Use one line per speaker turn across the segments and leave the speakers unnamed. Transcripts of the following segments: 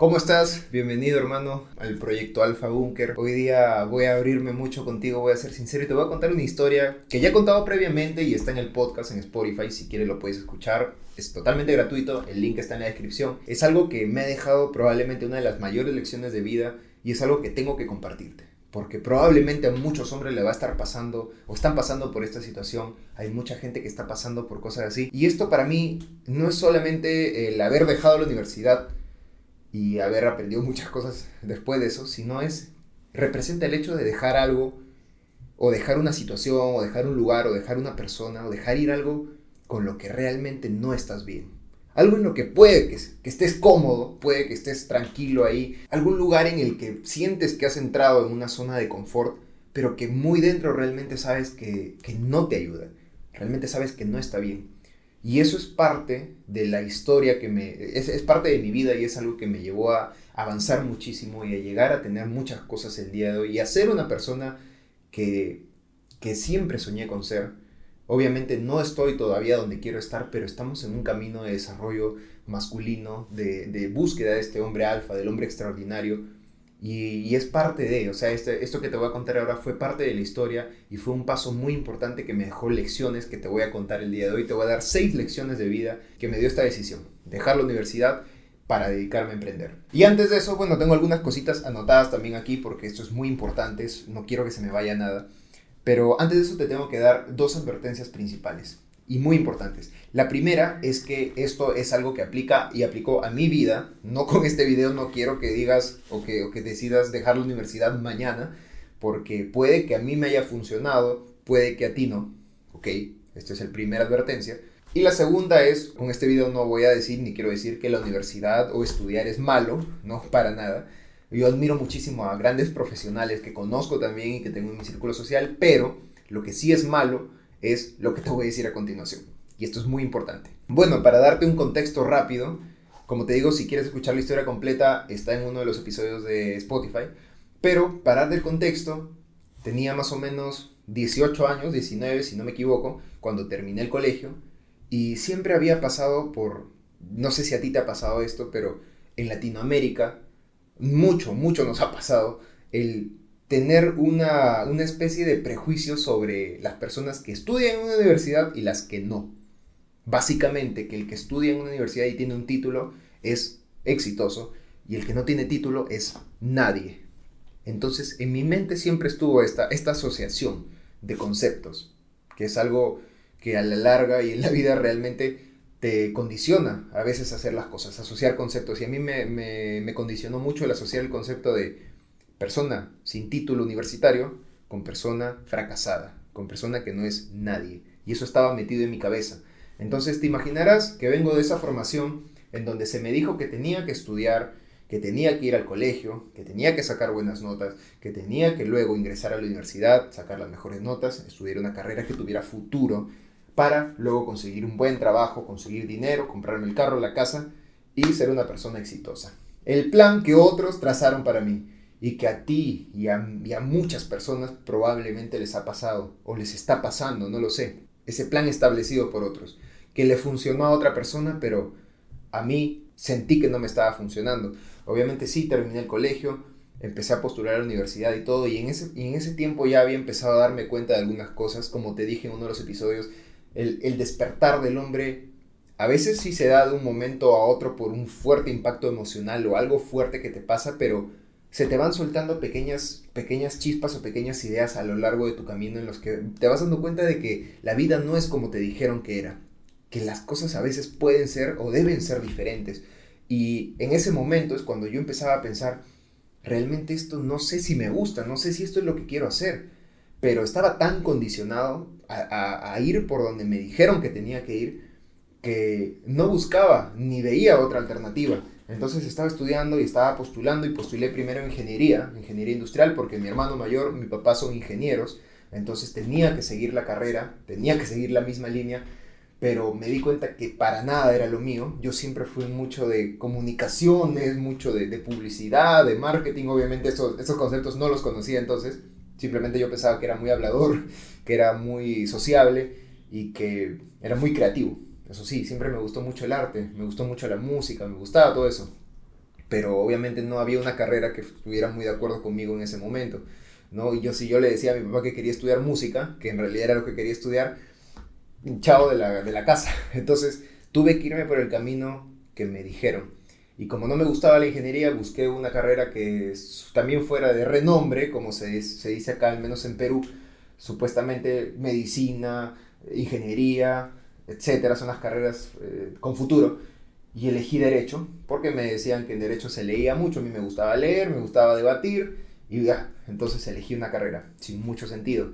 ¿Cómo estás? Bienvenido hermano al proyecto Alpha Bunker. Hoy día voy a abrirme mucho contigo, voy a ser sincero y te voy a contar una historia que ya he contado previamente y está en el podcast en Spotify. Si quieres lo puedes escuchar. Es totalmente gratuito, el link está en la descripción. Es algo que me ha dejado probablemente una de las mayores lecciones de vida y es algo que tengo que compartirte. Porque probablemente a muchos hombres le va a estar pasando o están pasando por esta situación. Hay mucha gente que está pasando por cosas así. Y esto para mí no es solamente el haber dejado la universidad y haber aprendido muchas cosas después de eso, sino es, representa el hecho de dejar algo, o dejar una situación, o dejar un lugar, o dejar una persona, o dejar ir algo con lo que realmente no estás bien. Algo en lo que puede que, que estés cómodo, puede que estés tranquilo ahí, algún lugar en el que sientes que has entrado en una zona de confort, pero que muy dentro realmente sabes que, que no te ayuda, realmente sabes que no está bien. Y eso es parte de la historia que me... Es, es, parte de mi vida y es algo que me llevó a avanzar muchísimo y a llegar a tener muchas cosas el día de hoy y a ser una persona que, que siempre soñé con ser. Obviamente no estoy todavía donde quiero estar, pero estamos en un camino de desarrollo masculino, de, de búsqueda de este hombre alfa, del hombre extraordinario, y, es parte de, o sea, este, esto que te voy a contar ahora fue parte de la historia y fue un paso muy importante que me dejó lecciones que te voy a contar el día de hoy. Te voy a dar seis lecciones de vida que me dio esta decisión, dejar la universidad para dedicarme a emprender. Y antes de eso, bueno, tengo algunas cositas anotadas también aquí porque esto es muy importante, no quiero que se me vaya nada. Pero antes de eso te tengo que dar dos advertencias principales y muy importantes. La primera es que esto es algo que aplica y aplicó a mi vida. No con este video no quiero que digas o que, o que decidas dejar la universidad mañana, porque puede que a mí me haya funcionado, puede que a ti no. ¿Ok? Esta es la primera advertencia. Y la segunda es, con este video no voy a decir ni quiero decir que la universidad o estudiar es malo, no, para nada. Yo admiro muchísimo a grandes profesionales que conozco también y que tengo en mi círculo social, pero lo que sí es malo es lo que te voy a decir a continuación. Y esto es muy importante. Bueno, para darte un contexto rápido, como te digo, si quieres escuchar la historia completa, está en uno de los episodios de Spotify. Pero para darte el contexto, tenía más o menos 18 años, 19 si no me equivoco, cuando terminé el colegio. Y siempre había pasado por, no sé si a ti te ha pasado esto, pero en Latinoamérica, mucho, mucho nos ha pasado el tener una, especie de prejuicio sobre las personas que estudian en una universidad y las que no. Básicamente, que el que estudia en una universidad y tiene un título es exitoso y el que no tiene título es nadie. Entonces, en mi mente siempre estuvo esta, esta asociación de conceptos, que es algo que a la larga y en la vida realmente te condiciona a veces a hacer las cosas, asociar conceptos. Y a mí me, me, me condicionó mucho el asociar el concepto de persona sin título universitario con persona fracasada, con persona que no es nadie. Y eso estaba metido en mi cabeza. Entonces te imaginarás que vengo de esa formación en donde se me dijo que tenía que estudiar, que tenía que ir al colegio, que tenía que sacar buenas notas, que tenía que luego ingresar a la universidad, sacar las mejores notas, estudiar una carrera que tuviera futuro, para luego conseguir un buen trabajo, conseguir dinero, comprarme el carro, la casa y ser una persona exitosa. El plan que otros trazaron para mí y que a ti y a, muchas personas probablemente les ha pasado o les está pasando, no lo sé. Ese plan establecido por otros, que le funcionó a otra persona, pero a mí sentí que no me estaba funcionando. Obviamente sí, terminé el colegio, empecé a postular a la universidad y todo, y en ese, en ese tiempo ya había empezado a darme cuenta de algunas cosas, como te dije en uno de los episodios, el, el despertar del hombre a veces sí se da de un momento a otro por un fuerte impacto emocional o algo fuerte que te pasa, pero se te van soltando pequeñas, pequeñas chispas o pequeñas ideas a lo largo de tu camino en los que te vas dando cuenta de que la vida no es como te dijeron que era, que las cosas a veces pueden ser o deben ser diferentes. Y en ese momento es cuando yo empezaba a pensar, realmente esto no sé si me gusta, no sé si esto es lo que quiero hacer, pero estaba tan condicionado a, a ir por donde me dijeron que tenía que ir, que no buscaba ni veía otra alternativa. Entonces estaba estudiando y estaba postulando y postulé primero ingeniería, ingeniería industrial, porque mi hermano mayor, mi papá son ingenieros, entonces tenía que seguir la carrera, tenía que seguir la misma línea, pero me di cuenta que para nada era lo mío. Yo siempre fui mucho de comunicaciones, mucho de, publicidad, de marketing, obviamente esos, conceptos no los conocía entonces, simplemente yo pensaba que era muy hablador, que era muy sociable y que era muy creativo. Eso sí, siempre me gustó mucho el arte, me gustó mucho la música, me gustaba todo eso. pero obviamente no había una carrera que estuviera muy de acuerdo conmigo en ese momento. ¿no? Y yo si yo le decía a mi papá que quería estudiar música, que en realidad era lo que quería estudiar, chao de la, de la casa. Entonces tuve que irme por el camino que me dijeron. Y como no me gustaba la ingeniería, busqué una carrera que también fuera de renombre, como se, se dice acá, al menos en Perú, supuestamente medicina, ingeniería, etcétera, son las carreras eh, con futuro. Y elegí derecho, porque me decían que en derecho se leía mucho, a mí me gustaba leer, me gustaba debatir, y ya, entonces elegí una carrera sin mucho sentido.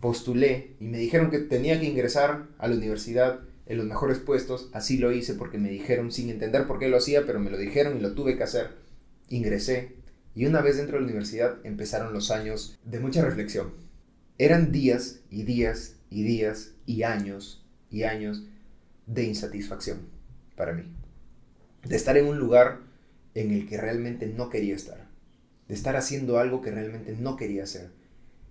Postulé y me dijeron que tenía que ingresar a la universidad en los mejores puestos. Así lo hice porque me dijeron sin entender por qué lo hacía, pero me lo dijeron y lo tuve que hacer. Ingresé y una vez dentro de la universidad empezaron los años de mucha reflexión. Eran días y días y días y años y años de insatisfacción para mí. De estar en un lugar en el que realmente no quería estar de estar haciendo algo que realmente no quería hacer.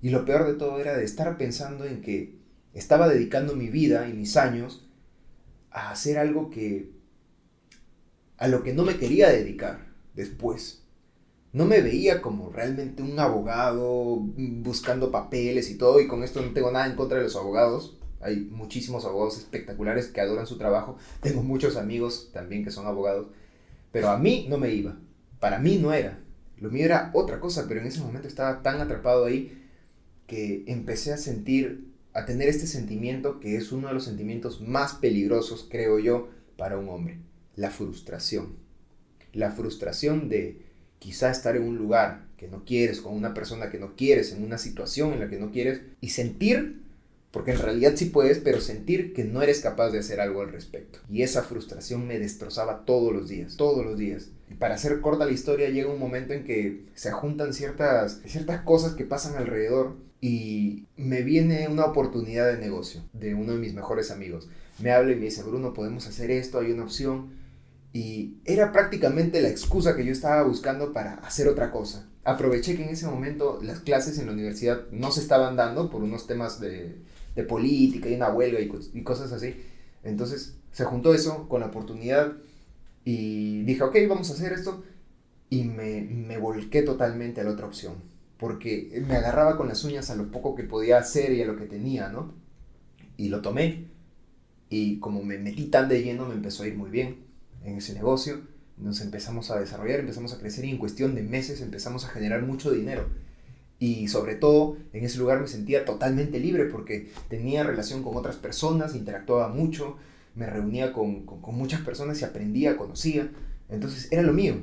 Y lo peor de todo era de estar pensando en que estaba dedicando mi vida y mis años a hacer algo que a lo que no me quería dedicar después. No me veía como realmente un abogado buscando papeles y todo, y con esto no tengo nada en contra de los abogados. Hay muchísimos abogados espectaculares que adoran su trabajo. Tengo muchos amigos también que son abogados. Pero a mí no me iba. Para mí no era. Lo mío era otra cosa, pero en ese momento estaba tan atrapado ahí que empecé a sentir, a tener este sentimiento que es uno de los sentimientos más peligrosos, creo yo, para un hombre. La frustración. La frustración de quizá estar en un lugar que no quieres, con una persona que no quieres, en una situación en la que no quieres, y sentir porque en realidad sí puedes, pero sentir que no eres capaz de hacer algo al respecto. Y esa frustración me destrozaba todos los días, todos los días. Y para hacer corta la historia, llega un momento en que se juntan ciertas, ciertas cosas que pasan alrededor y me viene una oportunidad de negocio de uno de mis mejores amigos. Me habla y me dice, Bruno, podemos hacer esto, hay una opción. Y era prácticamente la excusa que yo estaba buscando para hacer otra cosa. Aproveché que en ese momento las clases en la universidad no se estaban dando por unos temas de, de política y una huelga y, cosas así. Entonces se juntó eso con la oportunidad y dije, ok, vamos a hacer esto. Y me, me volqué totalmente a la otra opción. Porque me agarraba con las uñas a lo poco que podía hacer y a lo que tenía, ¿no? Y lo tomé. Y como me metí tan de lleno, me empezó a ir muy bien en ese negocio. Nos empezamos a desarrollar, empezamos a crecer y en cuestión de meses empezamos a generar mucho dinero. Y sobre todo, en ese lugar me sentía totalmente libre porque tenía relación con otras personas, interactuaba mucho, me reunía con, muchas personas y aprendía, conocía. Entonces era lo mío.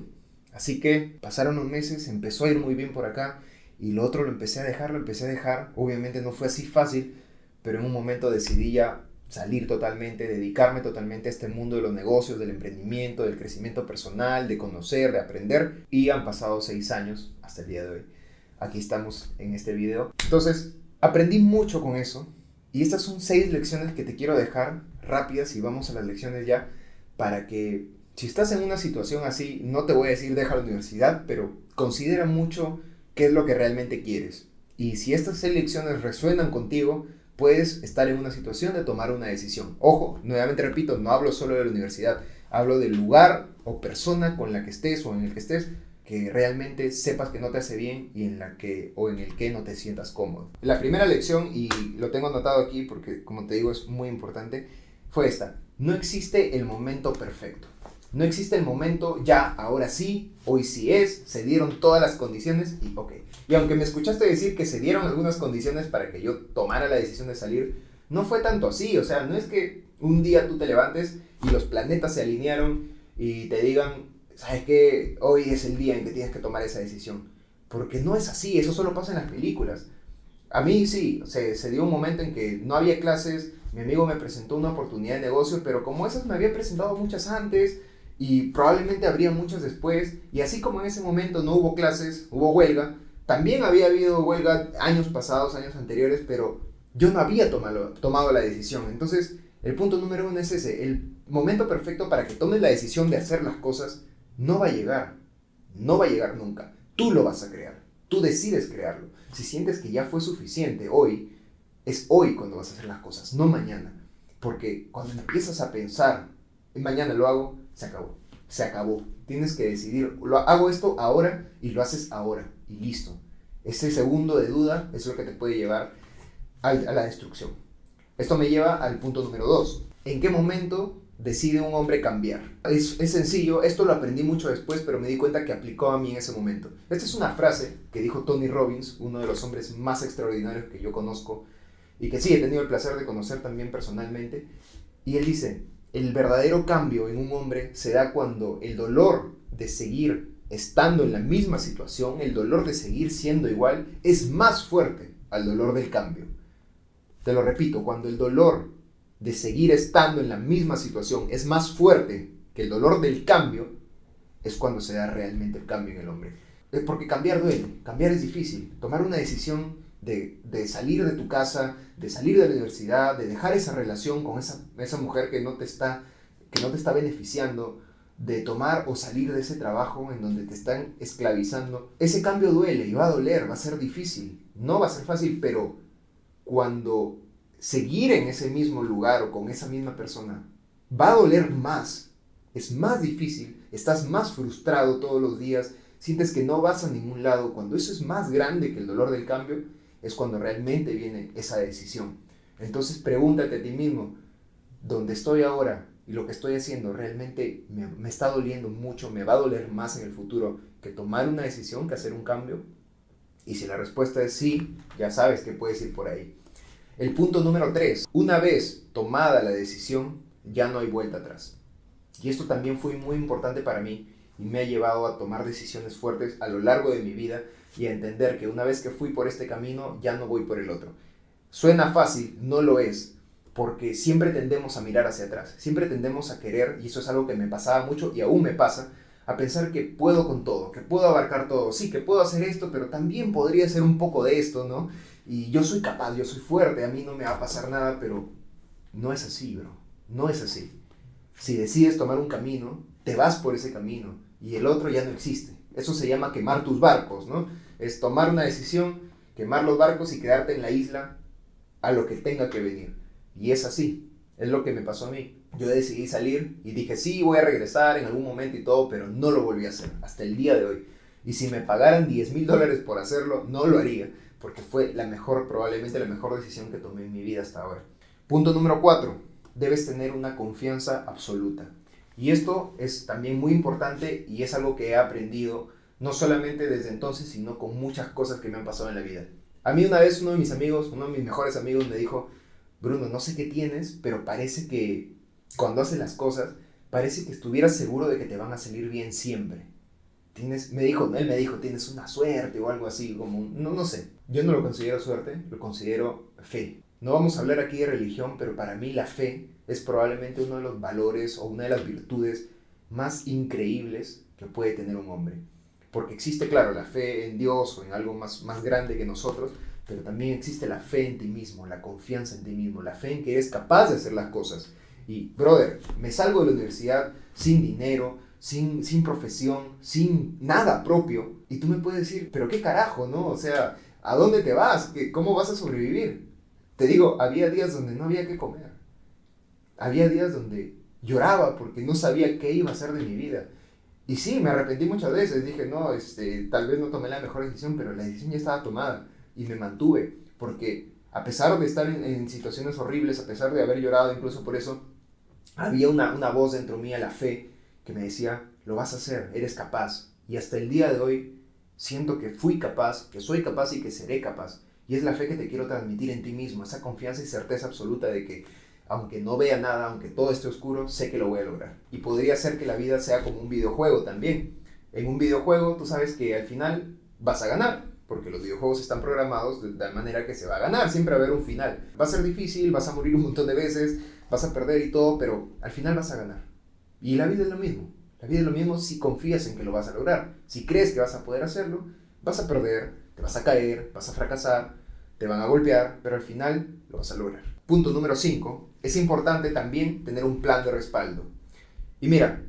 Así que pasaron unos meses, empezó a ir muy bien por acá y lo otro lo empecé a dejar, lo empecé a dejar. Obviamente no fue así fácil, pero en un momento decidí ya salir totalmente, dedicarme totalmente a este mundo de los negocios, del emprendimiento, del crecimiento personal, de conocer, de aprender. Y han pasado seis años hasta el día de hoy aquí estamos en este video. Entonces, aprendí mucho con eso. Y estas son seis lecciones que te quiero dejar rápidas y vamos a las lecciones ya para que si estás en una situación así, no te voy a decir deja la universidad, pero considera mucho qué es lo que realmente quieres. Y si estas seis lecciones resuenan contigo, puedes estar en una situación de tomar una decisión. Ojo, nuevamente repito, no hablo solo de la universidad, hablo del lugar o persona con la que estés o en el que estés, que realmente sepas que no te hace bien y en la que o en el que no te sientas cómodo. La primera lección, y lo tengo anotado aquí porque como te digo es muy importante, fue esta. No existe el momento perfecto. No existe el momento ya, ahora sí, hoy sí es, se dieron todas las condiciones y ok. Y aunque me escuchaste decir que se dieron algunas condiciones para que yo tomara la decisión de salir, no fue tanto así. O sea, no es que un día tú te levantes y los planetas se alinearon y te digan, ¿sabes qué? Hoy es el día en que tienes que tomar esa decisión. Porque no es así, eso solo pasa en las películas. A mí sí, se, se dio un momento en que no había clases, mi amigo me presentó una oportunidad de negocio, pero como esas me había presentado muchas antes y probablemente habría muchas después, y así como en ese momento no hubo clases, hubo huelga, también había habido huelga años pasados, años anteriores, pero yo no había tomado, tomado la decisión. Entonces, el punto número uno es ese, el momento perfecto para que tomes la decisión de hacer las cosas no va a llegar. No va a llegar nunca. Tú lo vas a crear. Tú decides crearlo. Si sientes que ya fue suficiente hoy, es hoy cuando vas a hacer las cosas, no mañana. Porque cuando empiezas a pensar, mañana lo hago, se acabó. Se acabó. Tienes que decidir, lo hago esto ahora y lo haces ahora y listo. Ese segundo de duda es lo que te puede llevar a, la destrucción. Esto me lleva al punto número dos. ¿En qué momento decide un hombre cambiar? Es, sencillo, esto lo aprendí mucho después, pero me di cuenta que aplicó a mí en ese momento. Esta es una frase que dijo Tony Robbins, uno de los hombres más extraordinarios que yo conozco y que sí he tenido el placer de conocer también personalmente. Y él dice, el verdadero cambio en un hombre se da cuando el dolor de seguir estando en la misma situación, el dolor de seguir siendo igual, es más fuerte al dolor del cambio. Te lo repito, cuando el dolor de seguir estando en la misma situación es más fuerte que el dolor del cambio, es cuando se da realmente el cambio en el hombre. Porque cambiar duele, cambiar es difícil. Tomar una decisión de, de, salir de tu casa, de salir de la universidad, de dejar esa relación con esa, esa mujer que no, te está, que no te está beneficiando, de tomar o salir de ese trabajo en donde te están esclavizando, ese cambio duele y va a doler, va a ser difícil, no va a ser fácil, pero cuando seguir en ese mismo lugar o con esa misma persona va a doler más, es más difícil, estás más frustrado todos los días, sientes que no vas a ningún lado, cuando eso es más grande que el dolor del cambio, es cuando realmente viene esa decisión. Entonces pregúntate a ti mismo, ¿dónde estoy ahora? Y lo que estoy haciendo realmente me, está doliendo mucho, me va a doler más en el futuro que tomar una decisión, que hacer un cambio. Y si la respuesta es sí, ya sabes que puedes ir por ahí. El punto número tres, una vez tomada la decisión, ya no hay vuelta atrás. Y esto también fue muy importante para mí y me ha llevado a tomar decisiones fuertes a lo largo de mi vida y a entender que una vez que fui por este camino, ya no voy por el otro. Suena fácil, no lo es, porque siempre tendemos a mirar hacia atrás, siempre tendemos a querer, y eso es algo que me pasaba mucho y aún me pasa, a pensar que puedo con todo, que puedo abarcar todo, sí, que puedo hacer esto, pero también podría ser un poco de esto, ¿no? Y yo soy capaz, yo soy fuerte, a mí no me va a pasar nada, pero no es así, bro, no es así. Si decides tomar un camino, te vas por ese camino y el otro ya no existe. Eso se llama quemar tus barcos, ¿no? Es tomar una decisión, quemar los barcos y quedarte en la isla a lo que tenga que venir. Y es así, es lo que me pasó a mí. Yo decidí salir y dije, sí, voy a regresar en algún momento y todo, pero no lo volví a hacer hasta el día de hoy. Y si me pagaran 10 mil dólares por hacerlo, no lo haría, porque fue la mejor, probablemente la mejor decisión que tomé en mi vida hasta ahora. Punto número 4. Debes tener una confianza absoluta. Y esto es también muy importante y es algo que he aprendido no solamente desde entonces, sino con muchas cosas que me han pasado en la vida. A mí una vez uno de mis amigos, uno de mis mejores amigos me dijo, Bruno, no sé qué tienes, pero parece que cuando haces las cosas, parece que estuvieras seguro de que te van a salir bien siempre. Tienes, me dijo, él me dijo, tienes una suerte o algo así, como, no, no sé. Yo no lo considero suerte, lo considero fe. No vamos a hablar aquí de religión, pero para mí la fe es probablemente uno de los valores o una de las virtudes más increíbles que puede tener un hombre. Porque existe, claro, la fe en Dios o en algo más, más grande que nosotros, pero también existe la fe en ti mismo, la confianza en ti mismo, la fe en que eres capaz de hacer las cosas. Y, brother, me salgo de la universidad sin dinero, sin, sin profesión, sin nada propio, y tú me puedes decir, pero qué carajo, ¿no? O sea, ¿a dónde te vas? ¿Cómo vas a sobrevivir? Te digo, había días donde no había que comer. Había días donde lloraba porque no sabía qué iba a hacer de mi vida. Y sí, me arrepentí muchas veces. Dije, no, este, tal vez no tomé la mejor decisión, pero la decisión ya estaba tomada y me mantuve. Porque a pesar de estar en, situaciones horribles, a pesar de haber llorado incluso por eso, había una, una voz dentro mía, la fe, me decía, lo vas a hacer, eres capaz. Y hasta el día de hoy siento que fui capaz, que soy capaz y que seré capaz. Y es la fe que te quiero transmitir en ti mismo, esa confianza y certeza absoluta de que aunque no vea nada, aunque todo esté oscuro, sé que lo voy a lograr. Y podría ser que la vida sea como un videojuego también. En un videojuego tú sabes que al final vas a ganar, porque los videojuegos están programados de tal manera que se va a ganar, siempre va a haber un final. Va a ser difícil, vas a morir un montón de veces, vas a perder y todo, pero al final vas a ganar. Y la vida es lo mismo. La vida es lo mismo si confías en que lo vas a lograr. Si crees que vas a poder hacerlo, vas a perder, te vas a caer, vas a fracasar, te van a golpear, pero al final lo vas a lograr. Punto número 5 es importante también tener un plan de respaldo. Y mira,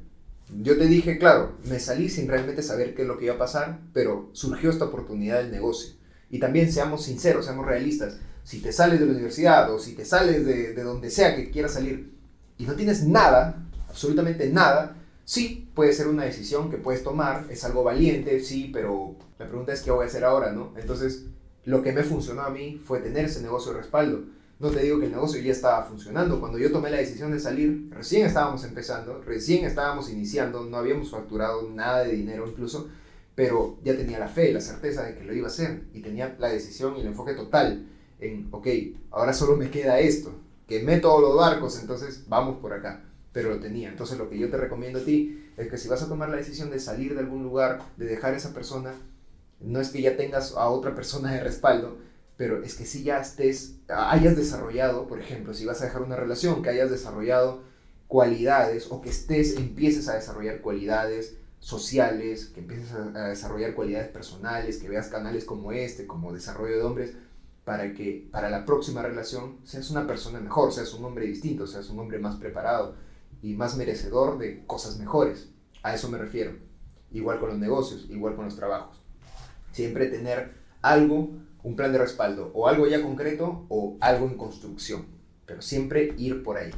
yo te dije, claro, me salí sin realmente saber qué es lo que iba a pasar, pero surgió esta oportunidad del negocio. Y también seamos sinceros, seamos realistas. Si te sales de la universidad o si te sales de, de donde sea que quieras salir y no tienes nada, absolutamente nada, Sí, puede ser una decisión que puedes tomar, es algo valiente, sí, pero la pregunta es qué voy a hacer ahora, ¿no? Entonces, lo que me funcionó a mí fue tener ese negocio de respaldo. No te digo que el negocio ya estaba funcionando. Cuando yo tomé la decisión de salir, recién estábamos empezando, recién estábamos iniciando, no habíamos facturado nada de dinero incluso, pero ya tenía la fe, la certeza de que lo iba a hacer y tenía la decisión y el enfoque total en, ok, ahora solo me queda esto, quemé todos los barcos, entonces vamos por acá, pero lo tenía. Entonces lo que yo te recomiendo a ti es que si vas a tomar la decisión de salir de algún lugar, de dejar a esa persona, no es que ya tengas a otra persona de respaldo, pero es que si ya estés, hayas desarrollado, por ejemplo, si vas a dejar una relación, que hayas desarrollado cualidades o que estés, empieces a desarrollar cualidades sociales, que empieces a, desarrollar cualidades personales, que veas canales como este, como desarrollo de hombres, para que para la próxima relación seas una persona mejor, seas un hombre distinto, seas un hombre más preparado y más merecedor de cosas mejores. A eso me refiero. Igual con los negocios, igual con los trabajos. Siempre tener algo, un plan de respaldo, o algo ya concreto o algo en construcción, pero siempre ir por ahí.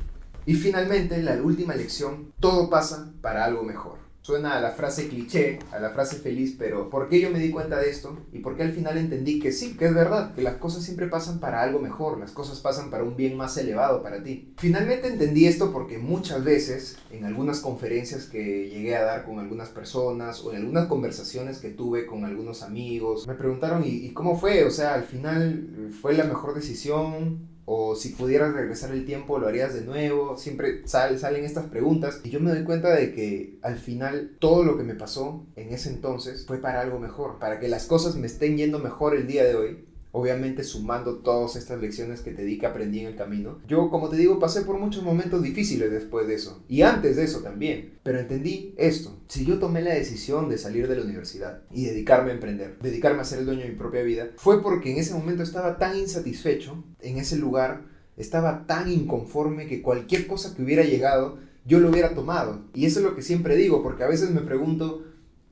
Y finalmente, la última lección, todo pasa para algo mejor. Suena a la frase cliché, a la frase feliz, pero ¿por qué yo me di cuenta de esto? Y por qué al final entendí que sí, que es verdad, que las cosas siempre pasan para algo mejor, las cosas pasan para un bien más elevado para ti. Finalmente entendí esto porque muchas veces, en algunas conferencias que llegué a dar con algunas personas o en algunas conversaciones que tuve con algunos amigos, me preguntaron, ¿y, y cómo fue? O sea, al final fue la mejor decisión, o si pudieras regresar el tiempo, ¿lo harías de nuevo? Siempre salen estas preguntas y yo me doy cuenta de que al final todo lo que me pasó en ese entonces fue para algo mejor, para que las cosas me estén yendo mejor el día de hoy obviamente sumando todas estas lecciones que te di que aprendí en el camino. Yo, como te digo, pasé por muchos momentos difíciles después de eso, y antes de eso también, pero entendí esto, si yo tomé la decisión de salir de la universidad y dedicarme a emprender, dedicarme a ser el dueño de mi propia vida, fue porque en ese momento estaba tan insatisfecho en ese lugar, estaba tan inconforme que cualquier cosa que hubiera llegado, yo lo hubiera tomado. Y eso es lo que siempre digo, porque a veces me pregunto,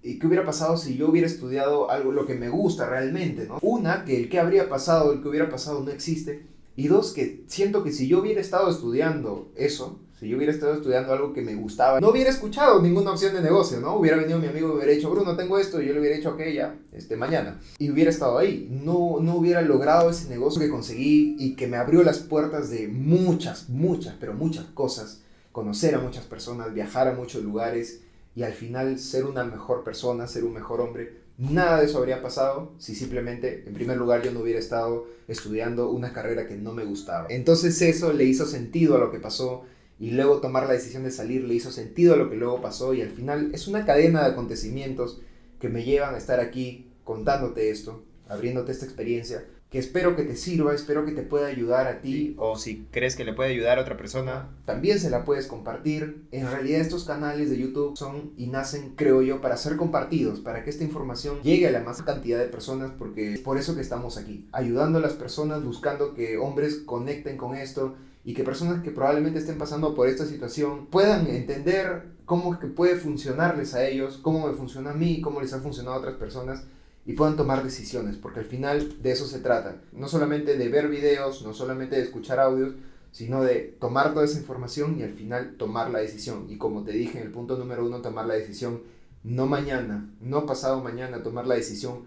¿Y qué hubiera pasado si yo hubiera estudiado algo lo que me gusta realmente? ¿no? Una, que el que habría pasado, el que hubiera pasado no existe. Y dos, que siento que si yo hubiera estado estudiando eso, si yo hubiera estado estudiando algo que me gustaba, no hubiera escuchado ninguna opción de negocio, ¿no? Hubiera venido mi amigo y hubiera dicho, Bruno, tengo esto, y yo le hubiera dicho, ok, ya, este, mañana. Y hubiera estado ahí. No, no hubiera logrado ese negocio que conseguí y que me abrió las puertas de muchas, muchas, pero muchas cosas. Conocer a muchas personas, viajar a muchos lugares y al final ser una mejor persona, ser un mejor hombre. Nada de eso habría pasado si simplemente, en primer lugar, yo no hubiera estado estudiando una carrera que no me gustaba. Entonces eso le hizo sentido a lo que pasó y luego tomar la decisión de salir le hizo sentido a lo que luego pasó y al final es una cadena de acontecimientos que me llevan a estar aquí contándote esto, abriéndote esta experiencia, que espero que te sirva, espero que te pueda ayudar a ti.
O si crees que le puede ayudar a otra persona.
También se la puedes compartir. En realidad estos canales de YouTube son y nacen, creo yo, para ser compartidos, para que esta información llegue a la más cantidad de personas, porque es por eso que estamos aquí, ayudando a las personas, buscando que hombres conecten con esto y que personas que probablemente estén pasando por esta situación puedan entender cómo que puede funcionarles a ellos, cómo me funciona a mí, cómo les ha funcionado a otras personas y puedan tomar decisiones, porque al final de eso se trata. No solamente de ver videos, no solamente de escuchar audios, sino de tomar toda esa información y al final tomar la decisión. Y como te dije en el punto número uno, tomar la decisión no mañana, no pasado mañana, tomar la decisión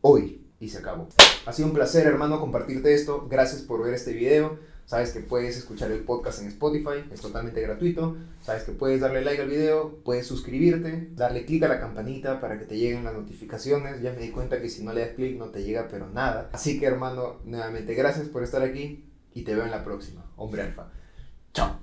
hoy. Y se acabó. Ha sido un placer, hermano, compartirte esto. Gracias por ver este video. Sabes que puedes escuchar el podcast en Spotify, es totalmente gratuito. Sabes que puedes darle like al video, puedes suscribirte, darle clic a la campanita para que te lleguen las notificaciones. Ya me di cuenta que si no le das clic no te llega pero nada. Así que hermano, nuevamente gracias por estar aquí y te veo en la próxima. Hombre alfa. Chao.